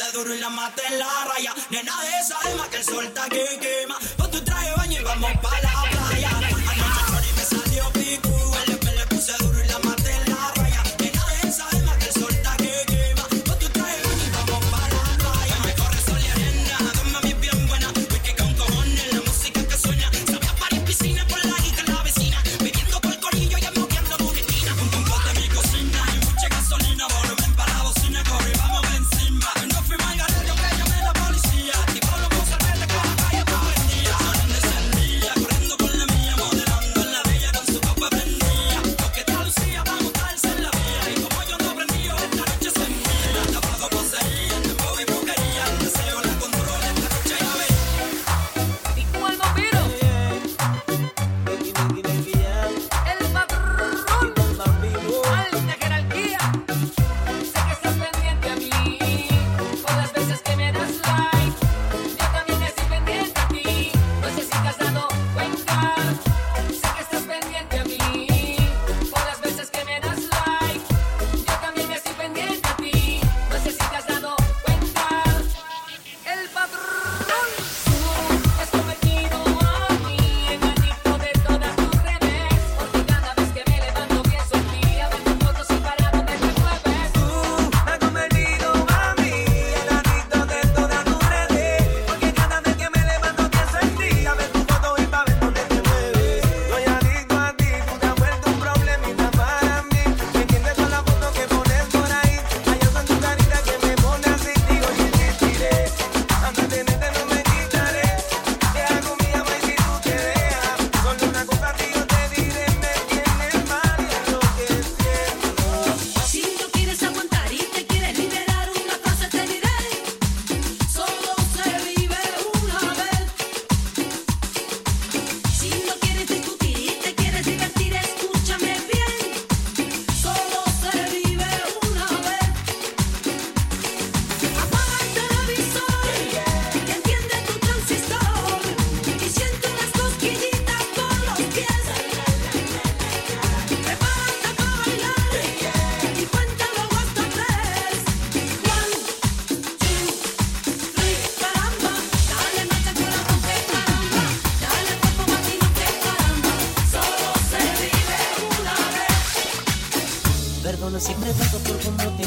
calles en una de estas horas. Hay como la loca, loca, loca. Convierte en tipo un niño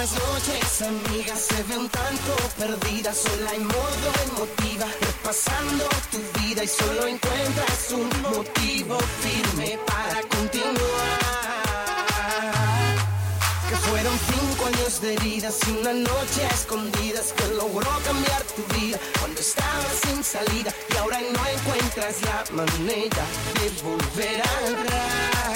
Las noches amigas se ven tanto perdidas, sola y modo emotiva, repasando tu vida y solo encuentras un motivo firme para continuar. Que fueron cinco años de heridas y una noche a escondidas que logró cambiar tu vida cuando estabas sin salida y ahora no encuentras la manera de volver atrás.